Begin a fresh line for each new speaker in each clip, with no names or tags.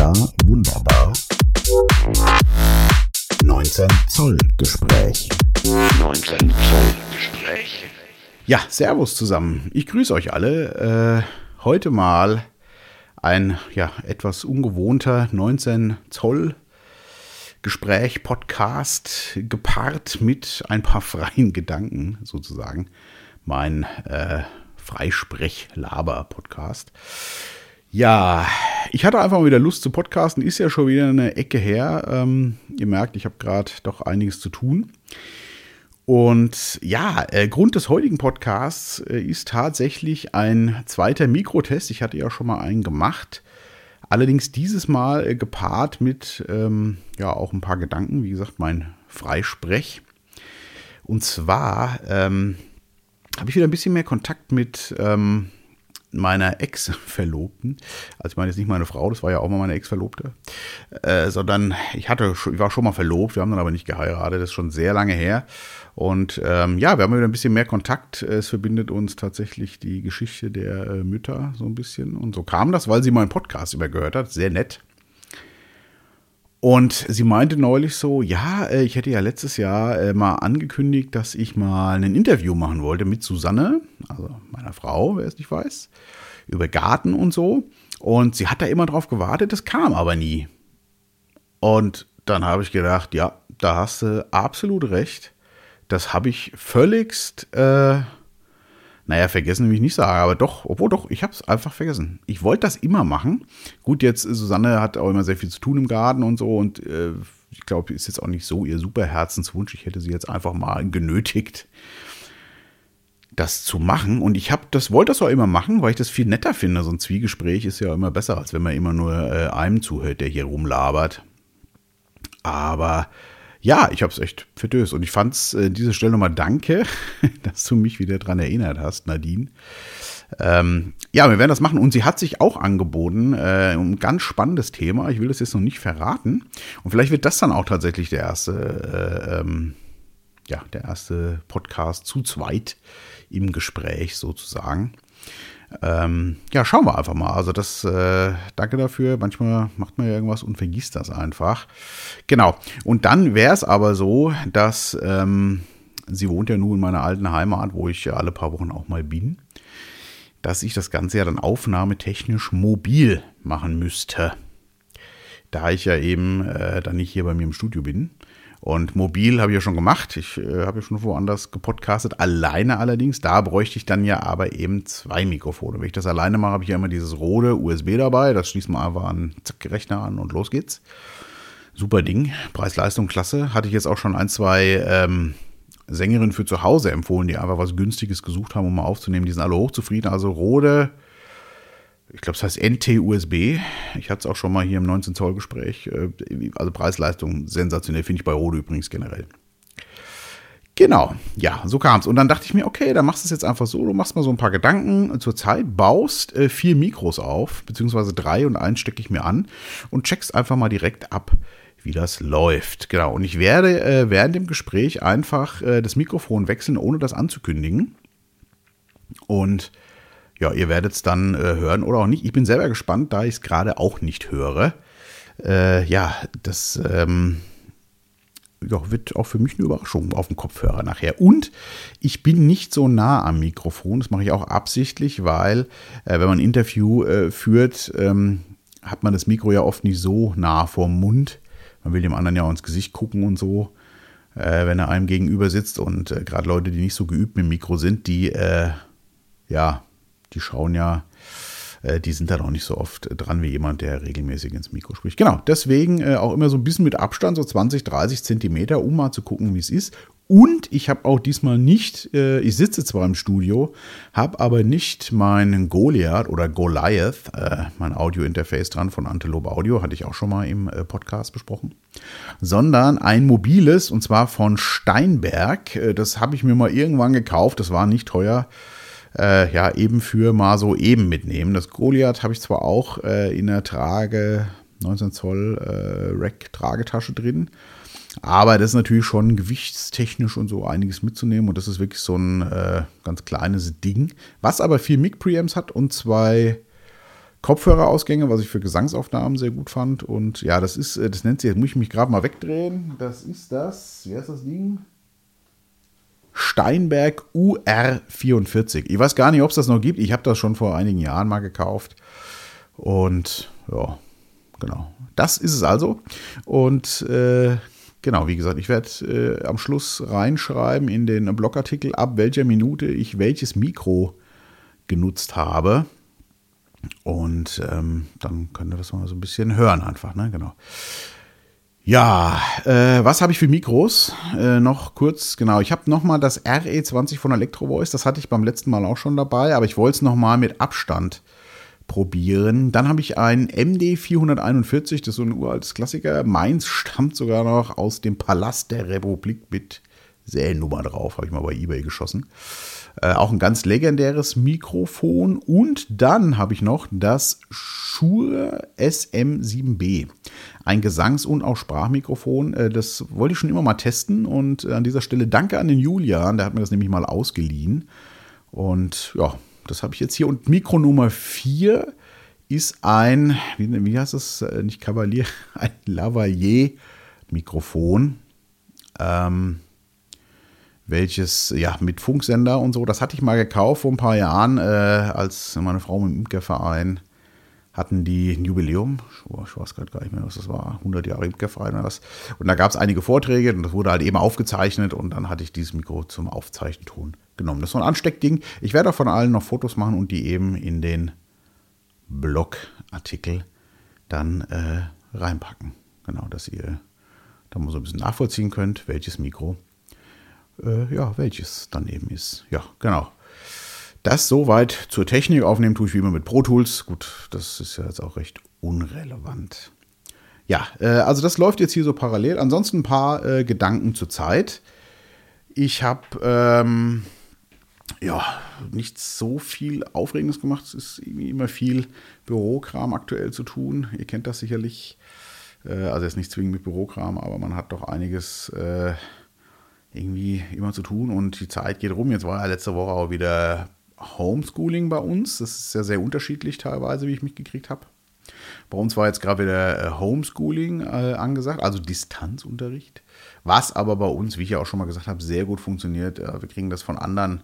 Ja, wunderbar. 19 Zoll Gespräch.
19 Zoll Gespräch.
Ja, Servus zusammen. Ich grüße euch alle. Äh, heute mal ein ja, etwas ungewohnter 19 Zoll Gespräch, Podcast, gepaart mit ein paar freien Gedanken sozusagen. Mein äh, Freisprech-Laber-Podcast. Ja, ich hatte einfach mal wieder Lust zu podcasten. Ist ja schon wieder eine Ecke her. Ähm, ihr merkt, ich habe gerade doch einiges zu tun. Und ja, äh, Grund des heutigen Podcasts äh, ist tatsächlich ein zweiter Mikrotest. Ich hatte ja schon mal einen gemacht. Allerdings dieses Mal äh, gepaart mit ähm, ja auch ein paar Gedanken. Wie gesagt, mein Freisprech. Und zwar ähm, habe ich wieder ein bisschen mehr Kontakt mit ähm, meiner Ex-Verlobten. Also ich meine jetzt nicht meine Frau, das war ja auch mal meine Ex-Verlobte, äh, sondern ich hatte, ich war schon mal verlobt, wir haben dann aber nicht geheiratet, das ist schon sehr lange her. Und ähm, ja, wir haben wieder ein bisschen mehr Kontakt. Es verbindet uns tatsächlich die Geschichte der äh, Mütter so ein bisschen. Und so kam das, weil sie meinen Podcast übergehört hat. Sehr nett. Und sie meinte neulich so, ja, äh, ich hätte ja letztes Jahr äh, mal angekündigt, dass ich mal ein Interview machen wollte mit Susanne, also meiner Frau, wer es nicht weiß, über Garten und so. Und sie hat da immer drauf gewartet, das kam aber nie. Und dann habe ich gedacht, ja, da hast du absolut recht. Das habe ich völligst äh, naja, vergessen will ich nicht sagen, aber doch, obwohl doch, ich habe es einfach vergessen. Ich wollte das immer machen. Gut, jetzt Susanne hat auch immer sehr viel zu tun im Garten und so und äh, ich glaube, ist jetzt auch nicht so ihr super Herzenswunsch. Ich hätte sie jetzt einfach mal genötigt, das zu machen. Und ich habe das wollte das auch immer machen, weil ich das viel netter finde. So ein Zwiegespräch ist ja immer besser, als wenn man immer nur äh, einem zuhört, der hier rumlabert. Aber ja, ich habe es echt verdöst. Und ich fand es äh, diese Stelle nochmal danke, dass du mich wieder dran erinnert hast, Nadine. Ähm, ja, wir werden das machen. Und sie hat sich auch angeboten, äh, ein ganz spannendes Thema. Ich will das jetzt noch nicht verraten. Und vielleicht wird das dann auch tatsächlich der erste, äh, ähm, ja, der erste Podcast zu zweit im Gespräch sozusagen. Ähm, ja, schauen wir einfach mal. Also das, äh, danke dafür. Manchmal macht man ja irgendwas und vergisst das einfach. Genau. Und dann wäre es aber so, dass ähm, sie wohnt ja nun in meiner alten Heimat, wo ich ja alle paar Wochen auch mal bin, dass ich das Ganze ja dann aufnahmetechnisch mobil machen müsste. Da ich ja eben äh, dann nicht hier bei mir im Studio bin. Und mobil habe ich ja schon gemacht. Ich äh, habe ja schon woanders gepodcastet. Alleine allerdings. Da bräuchte ich dann ja aber eben zwei Mikrofone. Wenn ich das alleine mache, habe ich ja immer dieses rote USB dabei. Das schließt man einfach an zack, Rechner an und los geht's. Super Ding. Preis-Leistung klasse. Hatte ich jetzt auch schon ein, zwei ähm, Sängerinnen für zu Hause empfohlen, die einfach was Günstiges gesucht haben, um mal aufzunehmen. Die sind alle hochzufrieden. Also Rode ich glaube, es heißt NT-USB. Ich hatte es auch schon mal hier im 19 Zoll Gespräch. Äh, also Preis-Leistung sensationell, finde ich bei Rode übrigens generell. Genau, ja, so kam es. Und dann dachte ich mir, okay, dann machst du es jetzt einfach so, du machst mal so ein paar Gedanken zur Zeit, baust äh, vier Mikros auf, beziehungsweise drei und eins stecke ich mir an und checkst einfach mal direkt ab, wie das läuft. Genau, und ich werde äh, während dem Gespräch einfach äh, das Mikrofon wechseln, ohne das anzukündigen. Und ja, ihr werdet es dann äh, hören oder auch nicht. Ich bin selber gespannt, da ich es gerade auch nicht höre. Äh, ja, das ähm, ja, wird auch für mich eine Überraschung auf dem Kopfhörer nachher. Und ich bin nicht so nah am Mikrofon. Das mache ich auch absichtlich, weil äh, wenn man ein Interview äh, führt, ähm, hat man das Mikro ja oft nicht so nah vorm Mund. Man will dem anderen ja auch ins Gesicht gucken und so, äh, wenn er einem gegenüber sitzt. Und äh, gerade Leute, die nicht so geübt mit dem Mikro sind, die ja die schauen ja, äh, die sind da noch nicht so oft dran wie jemand, der regelmäßig ins Mikro spricht. Genau, deswegen äh, auch immer so ein bisschen mit Abstand, so 20, 30 Zentimeter, um mal zu gucken, wie es ist. Und ich habe auch diesmal nicht, äh, ich sitze zwar im Studio, habe aber nicht meinen Goliath oder Goliath, mein Audio-Interface dran von Antelope Audio, hatte ich auch schon mal im Podcast besprochen, sondern ein mobiles und zwar von Steinberg. Das habe ich mir mal irgendwann gekauft, das war nicht teuer äh, ja, eben für mal so eben mitnehmen. Das Goliath habe ich zwar auch äh, in der Trage, 19 Zoll äh, Rack-Tragetasche drin, aber das ist natürlich schon gewichtstechnisch und so einiges mitzunehmen und das ist wirklich so ein äh, ganz kleines Ding, was aber vier Mic-Preamps hat und zwei Kopfhörerausgänge, was ich für Gesangsaufnahmen sehr gut fand. Und ja, das ist, äh, das nennt sich, jetzt muss ich mich gerade mal wegdrehen. Das ist das, wie heißt das Ding? Steinberg UR44. Ich weiß gar nicht, ob es das noch gibt. Ich habe das schon vor einigen Jahren mal gekauft. Und ja, genau. Das ist es also. Und äh, genau, wie gesagt, ich werde äh, am Schluss reinschreiben in den Blogartikel, ab welcher Minute ich welches Mikro genutzt habe. Und ähm, dann könnt ihr das mal so ein bisschen hören einfach, ne? Genau. Ja, äh, was habe ich für Mikros? Äh, noch kurz, genau. Ich habe nochmal das RE20 von Electro Voice. Das hatte ich beim letzten Mal auch schon dabei, aber ich wollte es nochmal mit Abstand probieren. Dann habe ich ein MD441, das ist so ein uraltes Klassiker. Meins stammt sogar noch aus dem Palast der Republik mit Seriennummer drauf, habe ich mal bei eBay geschossen. Äh, auch ein ganz legendäres Mikrofon. Und dann habe ich noch das Shure SM7B. Ein Gesangs- und auch Sprachmikrofon. Äh, das wollte ich schon immer mal testen. Und an dieser Stelle danke an den Julian, der hat mir das nämlich mal ausgeliehen. Und ja, das habe ich jetzt hier. Und Mikro Nummer 4 ist ein, wie, wie heißt das? Äh, nicht Kavalier, ein Lavalier-Mikrofon. Ähm, welches, ja, mit Funksender und so, das hatte ich mal gekauft vor ein paar Jahren, äh, als meine Frau dem Imkerverein hatten die ein Jubiläum. Ich weiß gerade gar nicht mehr, was das war. 100 Jahre Imkerverein oder was. Und da gab es einige Vorträge und das wurde halt eben aufgezeichnet und dann hatte ich dieses Mikro zum Aufzeichnton genommen. Das ist so ein Ansteckding. Ich werde von allen noch Fotos machen und die eben in den Blogartikel dann äh, reinpacken. Genau, dass ihr da mal so ein bisschen nachvollziehen könnt, welches Mikro äh, ja, welches dann eben ist. Ja, genau. Das soweit zur Technik aufnehmen tue ich wie immer mit Pro Tools. Gut, das ist ja jetzt auch recht unrelevant. Ja, äh, also das läuft jetzt hier so parallel. Ansonsten ein paar äh, Gedanken zur Zeit. Ich habe ähm, ja nicht so viel Aufregendes gemacht. Es ist irgendwie immer viel Bürokram aktuell zu tun. Ihr kennt das sicherlich. Äh, also jetzt nicht zwingend mit Bürokram, aber man hat doch einiges äh, irgendwie immer zu tun und die Zeit geht rum. Jetzt war ja letzte Woche auch wieder Homeschooling bei uns. Das ist ja sehr unterschiedlich teilweise, wie ich mitgekriegt habe. Bei uns war jetzt gerade wieder äh, Homeschooling äh, angesagt, also Distanzunterricht. Was aber bei uns, wie ich ja auch schon mal gesagt habe, sehr gut funktioniert. Äh, wir kriegen das von anderen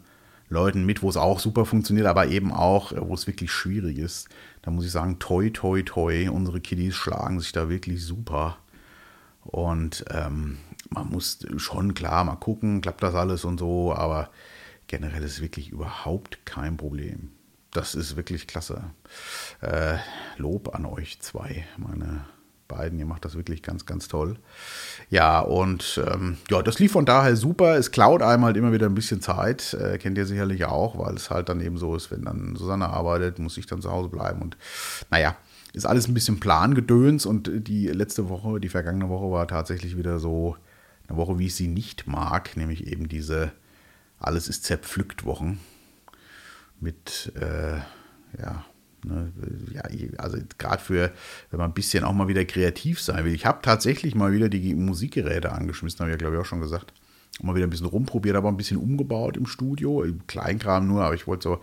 Leuten mit, wo es auch super funktioniert, aber eben auch, wo es wirklich schwierig ist. Da muss ich sagen, toi, toi, toi. Unsere Kiddies schlagen sich da wirklich super. Und ähm, man muss schon klar mal gucken, klappt das alles und so, aber generell ist wirklich überhaupt kein Problem. Das ist wirklich klasse. Äh, Lob an euch zwei, meine beiden. Ihr macht das wirklich ganz, ganz toll. Ja, und ähm, ja, das lief von daher super. Es klaut einem halt immer wieder ein bisschen Zeit. Äh, kennt ihr sicherlich auch, weil es halt dann eben so ist, wenn dann Susanne arbeitet, muss ich dann zu Hause bleiben. Und naja, ist alles ein bisschen Plangedöns. Und die letzte Woche, die vergangene Woche war tatsächlich wieder so eine Woche, wie ich sie nicht mag, nämlich eben diese Alles ist zerpflückt Wochen mit, äh, ja, ne, ja, also gerade für, wenn man ein bisschen auch mal wieder kreativ sein will. Ich habe tatsächlich mal wieder die Musikgeräte angeschmissen, habe ich ja glaube ich auch schon gesagt. Mal wieder ein bisschen rumprobiert, aber ein bisschen umgebaut im Studio, im Kleinkram nur, aber ich wollte so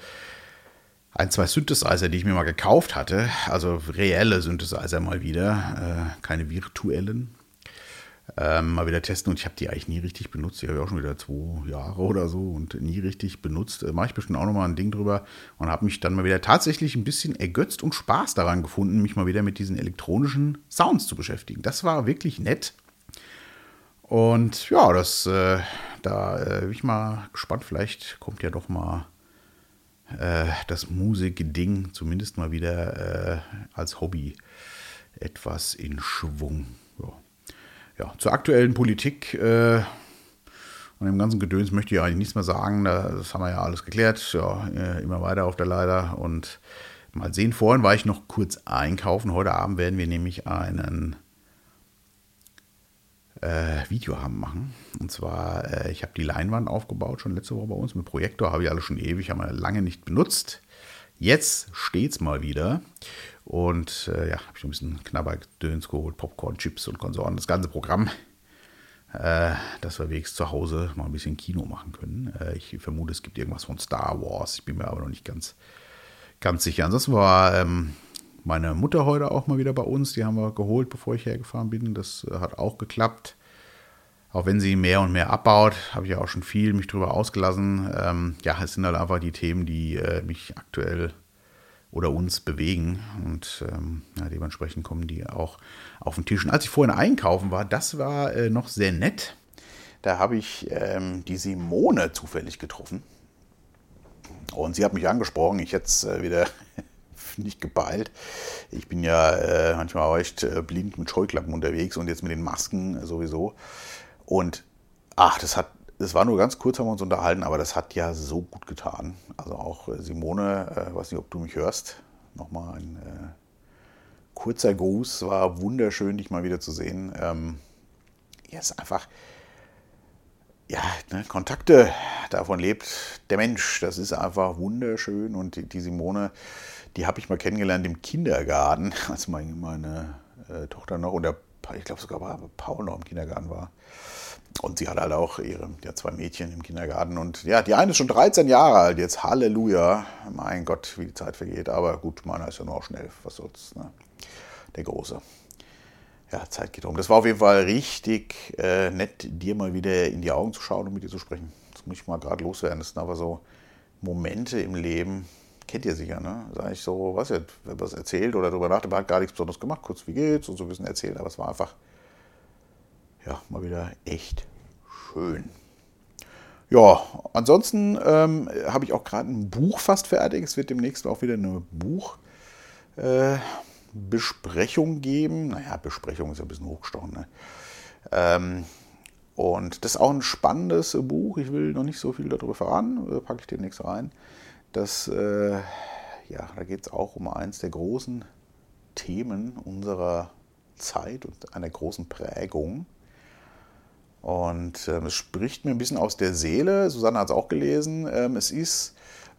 ein, zwei Synthesizer, die ich mir mal gekauft hatte, also reelle Synthesizer mal wieder, äh, keine virtuellen ähm, mal wieder testen und ich habe die eigentlich nie richtig benutzt. Die habe ich auch schon wieder zwei Jahre oder so und nie richtig benutzt. Äh, Mache ich bestimmt auch nochmal ein Ding drüber und habe mich dann mal wieder tatsächlich ein bisschen ergötzt und Spaß daran gefunden, mich mal wieder mit diesen elektronischen Sounds zu beschäftigen. Das war wirklich nett. Und ja, das, äh, da äh, bin ich mal gespannt. Vielleicht kommt ja doch mal äh, das Musik-Ding zumindest mal wieder äh, als Hobby etwas in Schwung ja, zur aktuellen Politik äh, und dem ganzen Gedöns möchte ich eigentlich nichts mehr sagen. Das haben wir ja alles geklärt. Ja, äh, immer weiter auf der Leiter. Und mal sehen, vorhin war ich noch kurz einkaufen. Heute Abend werden wir nämlich einen äh, Videoabend machen. Und zwar, äh, ich habe die Leinwand aufgebaut, schon letzte Woche bei uns mit Projektor. Habe ich alle schon ewig, haben wir lange nicht benutzt. Jetzt steht es mal wieder. Und äh, ja, habe ich ein bisschen Knabbergedöns geholt, Popcorn, Chips und Konsorten, das ganze Programm, äh, dass wir wenigstens zu Hause mal ein bisschen Kino machen können. Äh, ich vermute, es gibt irgendwas von Star Wars, ich bin mir aber noch nicht ganz, ganz sicher. Ansonsten war ähm, meine Mutter heute auch mal wieder bei uns. Die haben wir geholt, bevor ich hergefahren bin. Das äh, hat auch geklappt. Auch wenn sie mehr und mehr abbaut, habe ich ja auch schon viel mich drüber ausgelassen. Ähm, ja, es sind halt einfach die Themen, die äh, mich aktuell oder uns bewegen. Und ähm, ja, dementsprechend kommen die auch auf den Tisch. Und als ich vorhin einkaufen war, das war äh, noch sehr nett. Da habe ich ähm, die Simone zufällig getroffen. Und sie hat mich angesprochen. Ich hätte es äh, wieder nicht geballt. Ich bin ja äh, manchmal echt äh, blind mit Scheuklappen unterwegs und jetzt mit den Masken sowieso. Und ach, das hat, das war nur ganz kurz, haben wir uns unterhalten, aber das hat ja so gut getan. Also auch äh, Simone, äh, weiß nicht, ob du mich hörst, nochmal ein äh, kurzer Gruß, war wunderschön, dich mal wieder zu sehen. Ähm, ja, ist einfach, ja, ne, Kontakte, davon lebt der Mensch. Das ist einfach wunderschön. Und die, die Simone, die habe ich mal kennengelernt im Kindergarten, als meine, meine äh, Tochter noch und der, ich glaube sogar Paul noch im Kindergarten war. Und sie hat halt auch ihre ja, zwei Mädchen im Kindergarten. Und ja, die eine ist schon 13 Jahre alt jetzt. Halleluja. Mein Gott, wie die Zeit vergeht. Aber gut, meiner ist ja nur auch schnell. Was soll's, ne? Der Große. Ja, Zeit geht um. Das war auf jeden Fall richtig äh, nett, dir mal wieder in die Augen zu schauen und mit dir zu sprechen. Das muss ich mal gerade loswerden. Das sind aber so Momente im Leben, kennt ihr sicher, ne? Sag ich so, was jetzt, wenn was erzählt oder darüber nachdenkt, hat gar nichts Besonderes gemacht, kurz wie geht's und so ein bisschen erzählt, aber es war einfach ja, mal wieder echt schön. Ja, ansonsten ähm, habe ich auch gerade ein Buch fast fertig. Es wird demnächst auch wieder eine Buchbesprechung äh, geben. Naja, Besprechung ist ja ein bisschen hochgestochen. Ne? Ähm, und das ist auch ein spannendes Buch. Ich will noch nicht so viel darüber verraten, äh, packe ich demnächst rein. Das, äh, ja, da geht es auch um eins der großen Themen unserer Zeit und einer großen Prägung. Und ähm, es spricht mir ein bisschen aus der Seele. Susanne hat es auch gelesen. Ähm, es ist,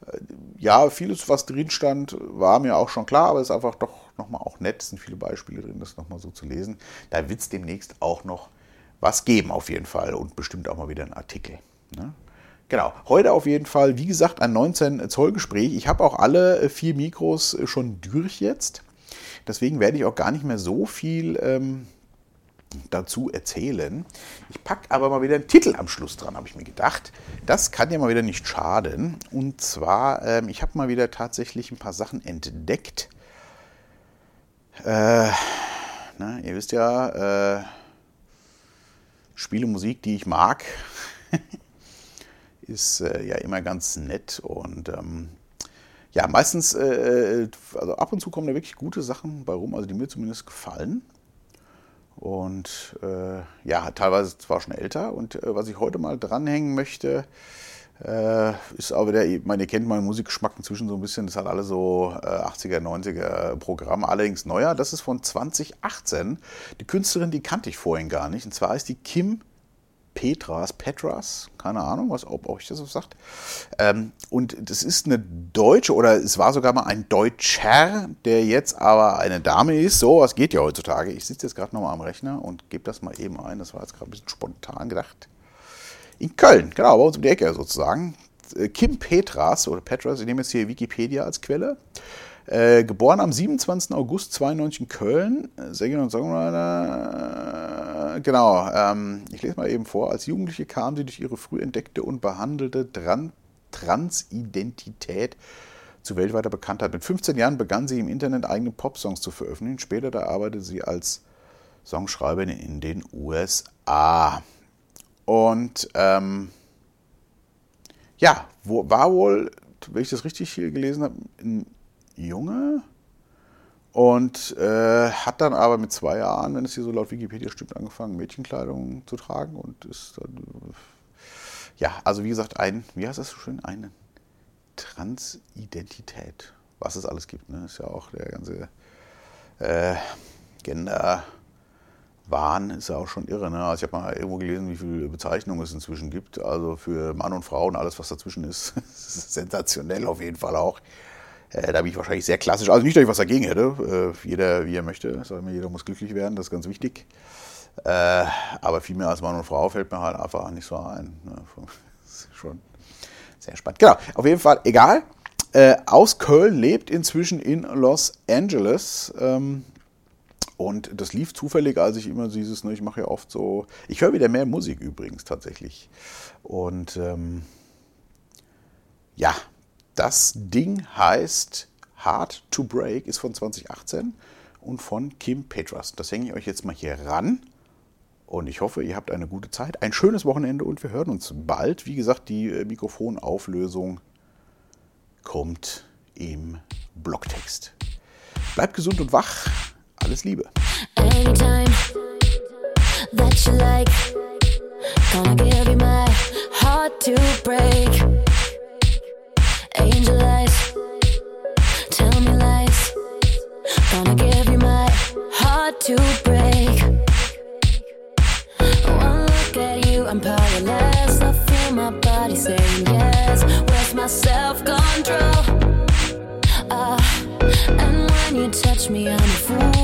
äh, ja, vieles, was drin stand, war mir auch schon klar, aber es ist einfach doch nochmal auch nett. Es sind viele Beispiele drin, das nochmal so zu lesen. Da wird es demnächst auch noch was geben, auf jeden Fall. Und bestimmt auch mal wieder ein Artikel. Ne? Genau, heute auf jeden Fall, wie gesagt, ein 19 Zoll Gespräch. Ich habe auch alle äh, vier Mikros äh, schon durch jetzt. Deswegen werde ich auch gar nicht mehr so viel ähm, dazu erzählen. Ich packe aber mal wieder einen Titel am Schluss dran, habe ich mir gedacht. Das kann ja mal wieder nicht schaden. Und zwar, ähm, ich habe mal wieder tatsächlich ein paar Sachen entdeckt. Äh, na, ihr wisst ja, äh, Spiele, Musik, die ich mag, ist äh, ja immer ganz nett und ähm, ja, meistens, äh, also ab und zu kommen da wirklich gute Sachen bei rum, also die mir zumindest gefallen. Und äh, ja, teilweise zwar schon älter. Und äh, was ich heute mal dranhängen möchte, äh, ist auch wieder, man, ihr kennt meinen Musikgeschmack inzwischen so ein bisschen, das hat alle so 80er, äh, 90er Programme, allerdings neuer. Das ist von 2018. Die Künstlerin, die kannte ich vorhin gar nicht. Und zwar ist die Kim Petras, Petras, keine Ahnung, was, ob euch das so sagt. Ähm, und das ist eine Deutsche, oder es war sogar mal ein Deutscher, der jetzt aber eine Dame ist. So, was geht ja heutzutage. Ich sitze jetzt gerade nochmal am Rechner und gebe das mal eben ein. Das war jetzt gerade ein bisschen spontan gedacht. In Köln, genau, bei uns um die Ecke sozusagen. Äh, Kim Petras, oder Petras, ich nehme jetzt hier Wikipedia als Quelle. Äh, geboren am 27. August 92 in Köln, Sängerin und Songwriter. Genau, ähm, ich lese mal eben vor. Als Jugendliche kam sie durch ihre früh entdeckte und behandelte Tran Transidentität zu weltweiter Bekanntheit. Mit 15 Jahren begann sie im Internet eigene Popsongs zu veröffentlichen. Später da arbeitete sie als Songschreiberin in den USA. Und ähm, ja, wo, war wohl, wenn ich das richtig hier gelesen habe, in Junge und äh, hat dann aber mit zwei Jahren, wenn es hier so laut Wikipedia stimmt, angefangen, Mädchenkleidung zu tragen und ist dann, ja, also wie gesagt, ein, wie heißt das so schön, eine Transidentität, was es alles gibt, ne? ist ja auch der ganze äh, Gender. Wahn ist ja auch schon irre. Ne? Also ich habe mal irgendwo gelesen, wie viele Bezeichnungen es inzwischen gibt. Also für Mann und Frau und alles, was dazwischen ist. sensationell auf jeden Fall auch. Äh, da bin ich wahrscheinlich sehr klassisch. Also nicht, dass ich was dagegen hätte. Äh, jeder, wie er möchte. jeder muss glücklich werden, das ist ganz wichtig. Äh, aber viel mehr als Mann und Frau fällt mir halt einfach nicht so ein. Ne? Das ist schon sehr spannend. Genau, auf jeden Fall, egal. Äh, aus Köln, lebt inzwischen in Los Angeles. Ähm, und das lief zufällig, als ich immer dieses, ne, ich mache ja oft so, ich höre wieder mehr Musik übrigens tatsächlich. Und ähm, ja, das Ding heißt Hard to Break, ist von 2018 und von Kim Petras. Das hänge ich euch jetzt mal hier ran. Und ich hoffe, ihr habt eine gute Zeit, ein schönes Wochenende und wir hören uns bald. Wie gesagt, die äh, Mikrofonauflösung kommt im Blogtext. Bleibt gesund und wach. Alles Liebe.
Anytime that you like, gonna give you my heart to break. To break. One look at you, I'm powerless. I feel my body saying yes. Where's my self control? Ah, and when you touch me, I'm a fool.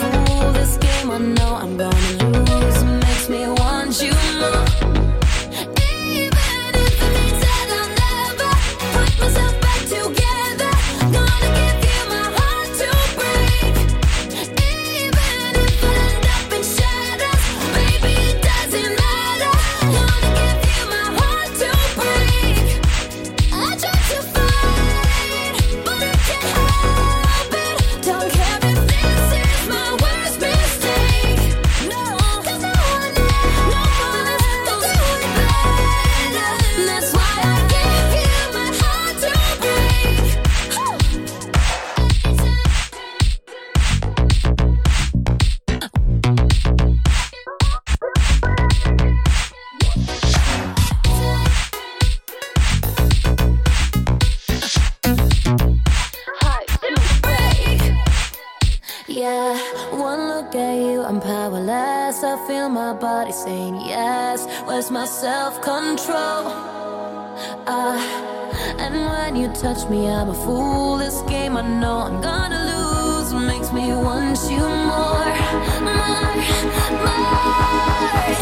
look at you, I'm powerless. I feel my body saying yes. Where's my self control? Ah, and when you touch me, I'm a fool. This game I know I'm gonna lose makes me want you more, more, more.